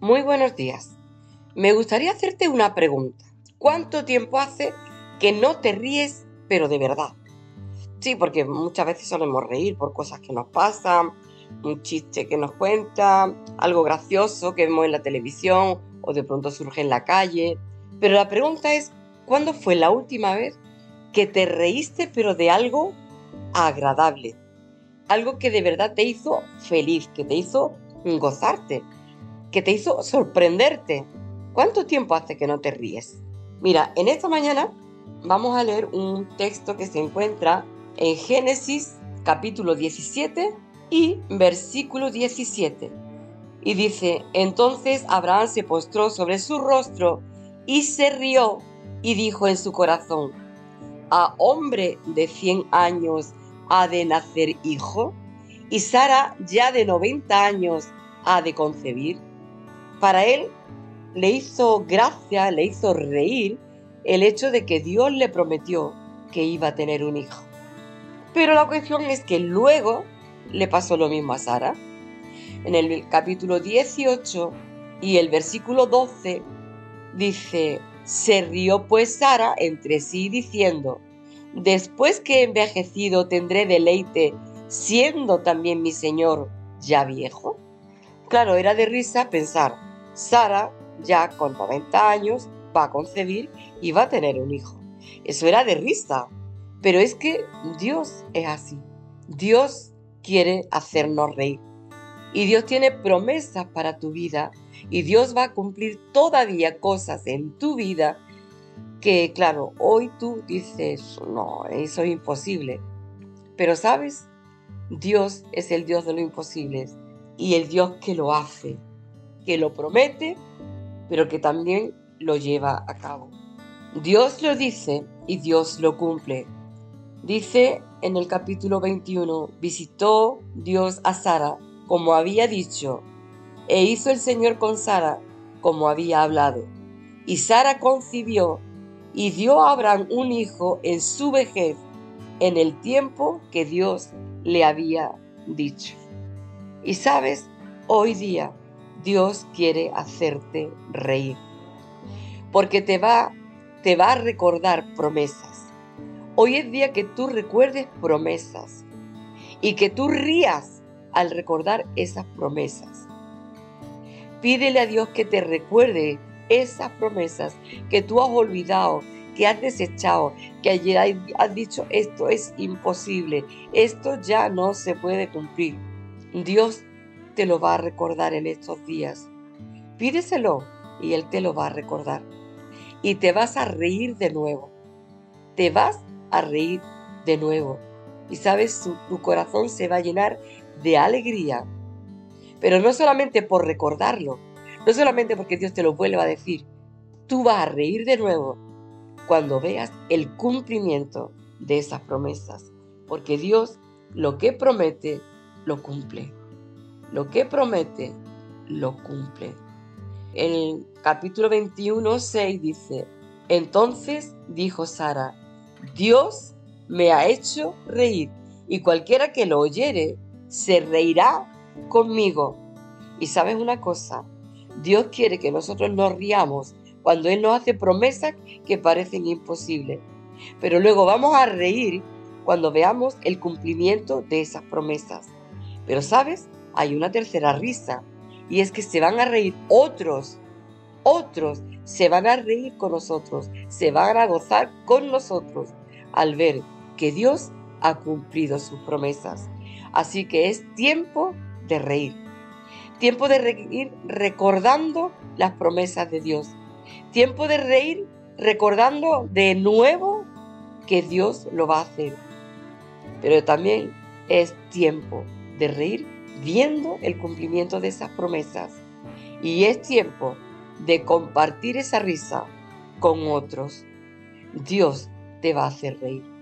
Muy buenos días. Me gustaría hacerte una pregunta. ¿Cuánto tiempo hace que no te ríes, pero de verdad? Sí, porque muchas veces solemos reír por cosas que nos pasan, un chiste que nos cuenta, algo gracioso que vemos en la televisión o de pronto surge en la calle. Pero la pregunta es, ¿cuándo fue la última vez que te reíste pero de algo agradable? Algo que de verdad te hizo feliz, que te hizo gozarte, que te hizo sorprenderte. ¿Cuánto tiempo hace que no te ríes? Mira, en esta mañana vamos a leer un texto que se encuentra en Génesis capítulo 17 y versículo 17. Y dice, entonces Abraham se postró sobre su rostro y se rió y dijo en su corazón, ¿a hombre de 100 años ha de nacer hijo? Y Sara ya de 90 años ha de concebir. Para él le hizo gracia, le hizo reír el hecho de que Dios le prometió que iba a tener un hijo. Pero la cuestión es que luego le pasó lo mismo a Sara. En el capítulo 18 y el versículo 12 dice, se rió pues Sara entre sí diciendo, después que he envejecido tendré deleite, siendo también mi Señor ya viejo. Claro, era de risa pensar, Sara, ya con 90 años, va a concebir y va a tener un hijo. Eso era de risa. Pero es que Dios es así. Dios quiere hacernos reír. Y Dios tiene promesas para tu vida. Y Dios va a cumplir todavía cosas en tu vida que, claro, hoy tú dices, no, eso es imposible. Pero sabes, Dios es el Dios de lo imposible y el Dios que lo hace, que lo promete, pero que también lo lleva a cabo. Dios lo dice y Dios lo cumple. Dice en el capítulo 21, visitó Dios a Sara como había dicho, e hizo el Señor con Sara como había hablado. Y Sara concibió y dio a Abraham un hijo en su vejez, en el tiempo que Dios le había dicho. Y sabes, hoy día Dios quiere hacerte reír, porque te va, te va a recordar promesas. Hoy es día que tú recuerdes promesas y que tú rías al recordar esas promesas. Pídele a Dios que te recuerde esas promesas que tú has olvidado, que has desechado, que ayer has dicho esto es imposible, esto ya no se puede cumplir. Dios te lo va a recordar en estos días. Pídeselo y Él te lo va a recordar. Y te vas a reír de nuevo. Te vas a reír de nuevo. Y sabes, tu, corazón se va a llenar de alegría. Pero no solamente por recordarlo, no solamente porque Dios te lo vuelva a decir. Tú vas a reír de nuevo cuando veas el cumplimiento de esas promesas. Porque Dios lo que promete, lo cumple. Lo que promete, lo cumple. En el capítulo 21, 6 dice, entonces dijo Sara, Dios me ha hecho reír y cualquiera que lo oyere se reirá conmigo. Y sabes una cosa, Dios quiere que nosotros nos riamos cuando Él nos hace promesas que parecen imposibles. Pero luego vamos a reír cuando veamos el cumplimiento de esas promesas. Pero sabes, hay una tercera risa y es que se van a reír otros, otros se van a reír con nosotros, se van a gozar con nosotros al ver que Dios ha cumplido sus promesas. Así que es tiempo de reír. Tiempo de reír recordando las promesas de Dios. Tiempo de reír recordando de nuevo que Dios lo va a hacer. Pero también es tiempo de reír viendo el cumplimiento de esas promesas. Y es tiempo de compartir esa risa con otros. Dios te va a hacer reír.